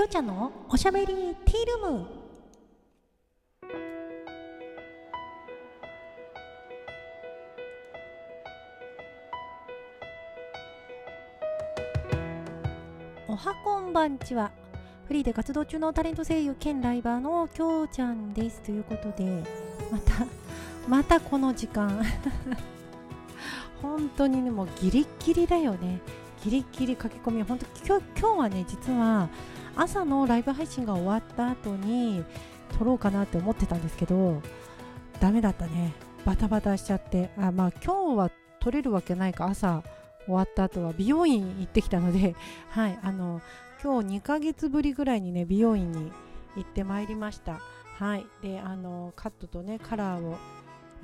きょうちゃんのおしゃべりティールーム。おはこんばんちは。フリーで活動中のタレント声優兼ライバーのきょうちゃんです。ということでまたまたこの時間。本当にねもうギリギリだよね。ギリギリ書き込み。本当今日今日はね実は朝のライブ配信が終わった後に撮ろうかなって思ってたんですけどダメだったね。バタバタしちゃって。あまあ今日は撮れるわけないか。朝終わった後は美容院行ってきたので はいあの今日2ヶ月ぶりぐらいにね美容院に行ってまいりました。はいであのカットとねカラーを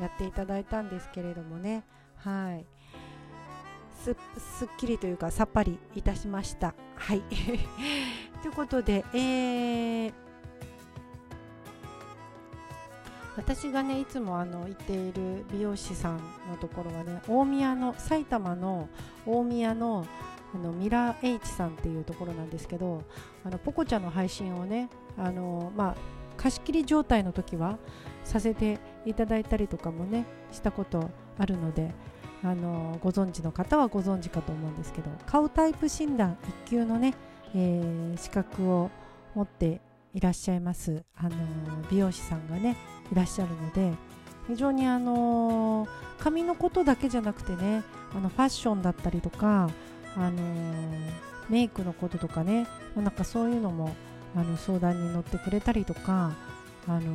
やっていただいたんですけれどもね。はい。すっきりというかさっぱりいたしました。はい。ということで、えー、私がねいつもあの行っている美容師さんのところはね大宮の埼玉の大宮のあのミラー H さんっていうところなんですけどあのポコちゃんの配信をねあの、まあ、貸し切り状態の時はさせていただいたりとかもねしたことあるのであのご存知の方はご存知かと思うんですけど顔タイプ診断1級のね、えー、資格を持っていらっしゃいますあの美容師さんがねいらっしゃるので非常にあの髪のことだけじゃなくてねあのファッションだったりとかあのメイクのこととかねなんかそういうのもあの相談に乗ってくれたりとかあの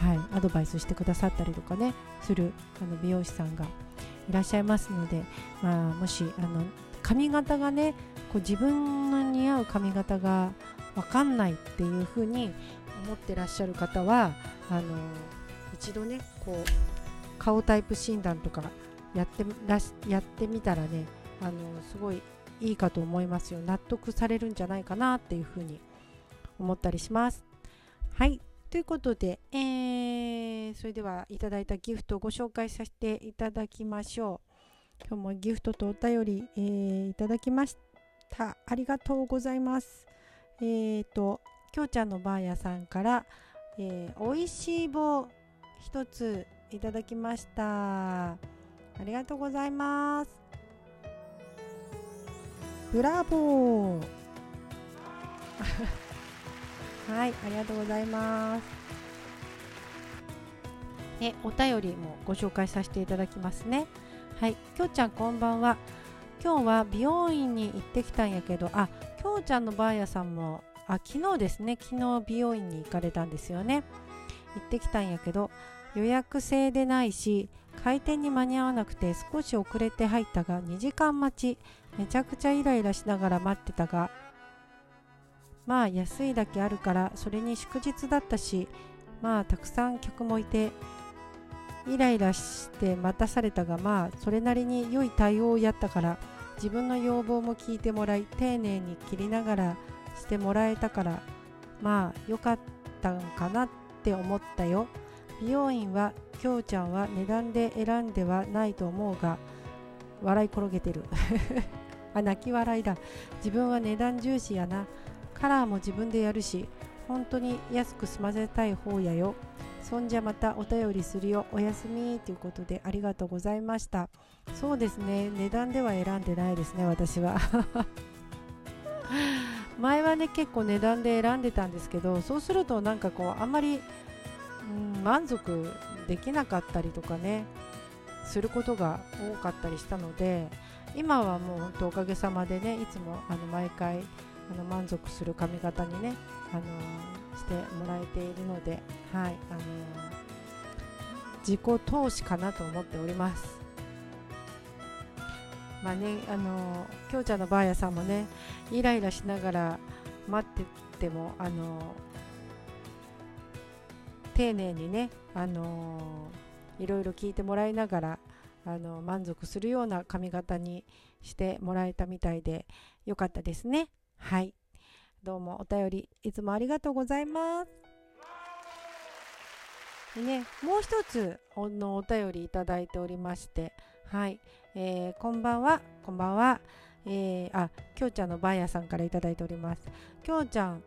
はい、アドバイスしてくださったりとかねするあの美容師さんがいらっしゃいますので、まあ、もしあの髪型がねこう自分の似合う髪型が分かんないっていうふうに思ってらっしゃる方はあの一度ねこう顔タイプ診断とかやってらやってみたらねあのすごいいいかと思いますよ納得されるんじゃないかなっていうふうに思ったりします。はいということで、えー、それではいただいたギフトをご紹介させていただきましょう。今日もギフトとお便り、えー、いただきました。ありがとうございます。えーと、きょうちゃんのばあやさんから、えー、おいしい棒一ついただきました。ありがとうございます。ブラボーはい、ありがとうございます。え、お便りもご紹介させていただきますね。はい、きょうちゃんこんばんは。今日は美容院に行ってきたんやけど、あ、きょうちゃんのばあやさんも、あ、昨日ですね、昨日美容院に行かれたんですよね。行ってきたんやけど、予約制でないし、開店に間に合わなくて少し遅れて入ったが2時間待ち、めちゃくちゃイライラしながら待ってたが、まあ安いだけあるからそれに祝日だったしまあたくさん客もいてイライラして待たされたがまあそれなりに良い対応をやったから自分の要望も聞いてもらい丁寧に切りながらしてもらえたからまあ良かったんかなって思ったよ。美容院はきょうちゃんは値段で選んではないと思うが笑い転げてる。あ泣き笑いだ。自分は値段重視やな。カラーも自分でやるし本当に安く済ませたい方やよ。そんじゃまたお便りするよ。おやすみということでありがとうございました。そうですね。値段では選んでないですね私は。前はね結構値段で選んでたんですけどそうするとなんかこうあんまり、うん、満足できなかったりとかねすることが多かったりしたので今はもう本当おかげさまでねいつもあの毎回あの満足する髪型にね、あのしてもらえているので、はい、あの自己投資かなと思っております。まあね、あのきょうちゃんのばあやさんもね、イライラしながら待ってても、あの丁寧にね、あのいろいろ聞いてもらいながら、あの満足するような髪型にしてもらえたみたいでよかったですね。はい。どうもお便りいつもありがとうございます。でね、もう一つのお便りいただいておりまして、はい、えー、こんばんは、こんばんは。えー、あきょうちゃんのバーヤさんから頂いております。きょうちゃん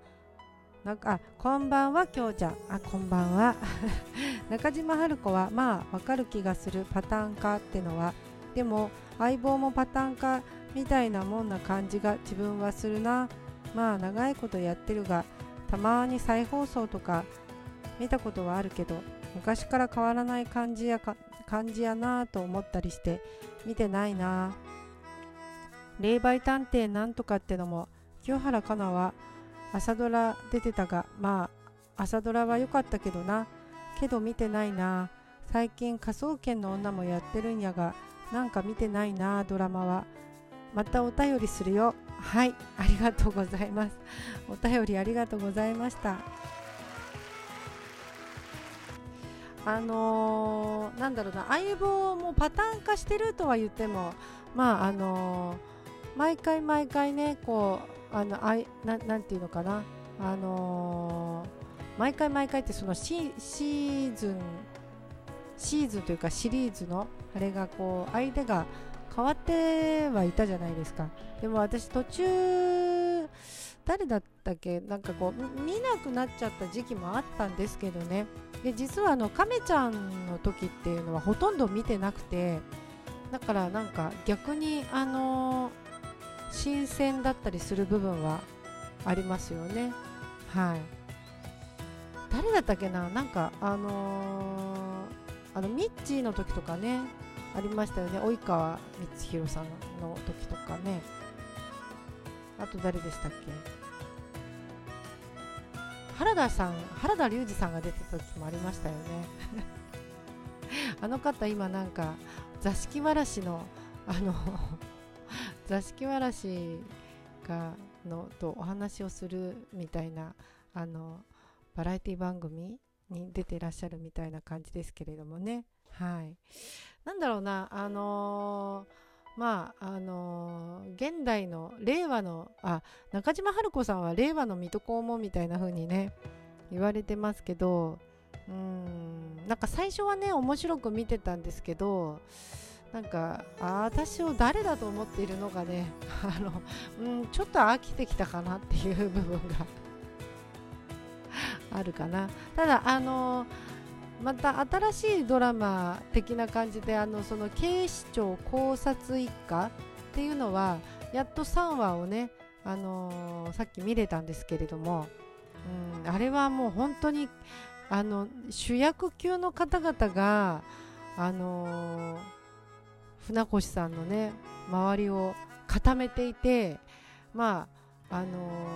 なんかあこんばんはきょうちゃん。あこんばんは。中島春子はまあわかる気がするパターン化ってのは。でも相棒もパターン化みたいなもんな感じが自分はするな。まあ長いことやってるがたまに再放送とか見たことはあるけど昔から変わらない感じやか感じやなと思ったりして見てないな。霊媒探偵なんとかってのも清原かなは朝ドラ出てたがまあ朝ドラは良かったけどな。けど見てないな。最近科捜研の女もやってるんやがなんか見てないなドラマは。またお便りするよ。はいありがとうございます。お便りありがとうございました。あのー、なんだろうな。相棒もパターン化してるとは言ってもまああのー、毎回毎回ねこうあのあいななんていうのかな。あのー、毎回毎回ってそのシシーズンシーズンというかシリーズのあれがこう相手が変わってはいたじゃないですか。でも私途中誰だったっけ？なんかこう見なくなっちゃった時期もあったんですけどね。で実はあの亀ちゃんの時っていうのはほとんど見てなくてだからなんか逆にあの新鮮だったりする部分はありますよね。はい。誰だったっけな？なんかあのー、あのミッチーの時とかね。ありましたよね。及川光弘さんの時とかね。あと誰でしたっけ？原田さん原田龍二さんが出てた時もありましたよね。あの方今なんか座敷わらしのあの 座敷わらしがのとお話をするみたいなあのバラエティ番組に出ていらっしゃるみたいな感じですけれどもね。はい。なんだろうなあのーまああのー、現代の令和のあ中島春子さんは令和の水戸黄門みたいな風にね言われてますけどうんなんか最初はね面白く見てたんですけどなんかあ私を誰だと思っているのかね あの、うん、ちょっと飽きてきたかなっていう部分が あるかな。ただあのーまた新しいドラマ的な感じであのその警視庁考察一家っていうのはやっと3話をね、あのー、さっき見れたんですけれども、うん、あれはもう本当にあの主役級の方々が、あのー、船越さんのね周りを固めていてまああの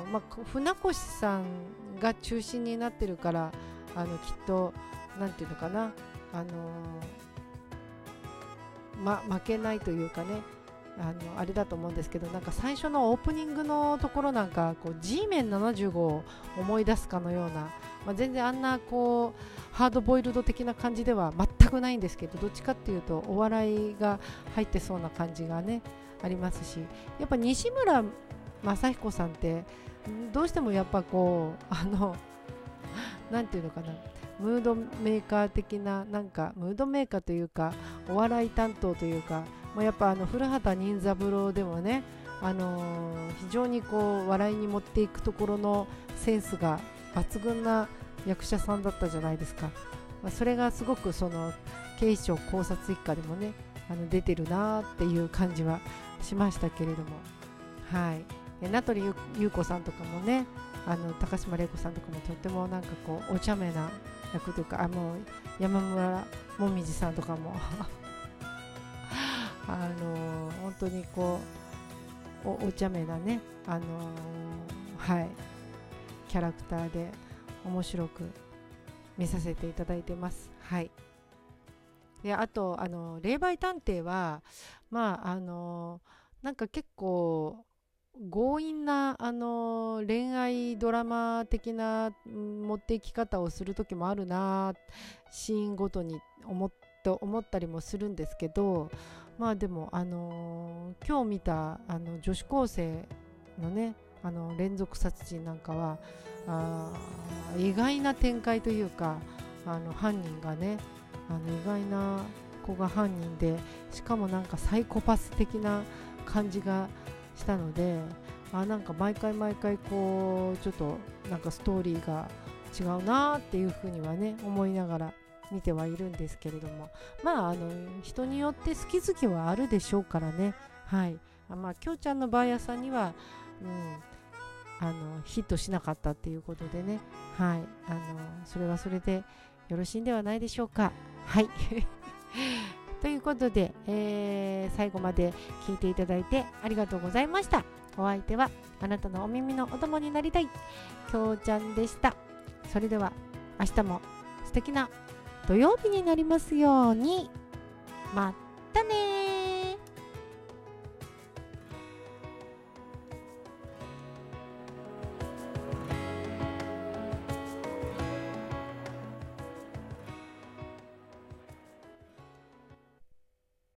ー、まあ、船越さんが中心になってるからあのきっと何て言うのかな、あのま、負けないというかね。あのあれだと思うんですけどなんか最初のオープニングのところなんかこう G メン75を思い出すかのような、まあ、全然あんなこうハードボイルド的な感じでは全くないんですけどどっちかっていうとお笑いが入ってそうな感じがねありますし。やっぱ西村雅彦さんってどうしてもやっぱこうあの何て言うのかな？ムードメーカー的ななんかムードメーカーというかお笑い担当というかもうやっぱあの古畑任三郎でもね、あのー、非常にこう笑いに持っていくところのセンスが抜群な役者さんだったじゃないですか、まあ、それがすごくその警視庁考察一家でもねあの出てるなっていう感じはしましたけれども。はい。名取裕子さんとかもねあの高島玲子さんとかもとってもなんかこうお茶目な役というかあもう山村もみじさんとかも。あの本当にこうおお茶目なねあのはいキャラクターで面白く見させていただいてます。はい。であとあの霊媒探偵はまああのなんか結構強引なあの恋愛ドラマ的な持っていき方をする時もあるなシーンごとに思っ思ったりもするんですけどまあでも、あの、今日見たあの女子高生のねあの連続殺人なんかはあ意外な展開というかあの犯人がねあの意外な子が犯人でしかもなんかサイコパス的な感じがしたのであなんか毎回毎回こうちょっとなんかストーリーが違うなっていうふうにはね思いながら見てはいるんですけれども。まああの人によって好き好きはあるでしょうからね。はい。あまあきょうちゃんのバー屋さんには、うん、あのヒットしなかったっていうことでね。はい。あのそれはそれでよろしいんではないでしょうか。はい。ということで、えー、最後まで聞いていただいてありがとうございました。お相手はあなたのお耳のお供になりたい。きょうちゃんでした。それでは明日も素敵な土曜日になりますように。まったね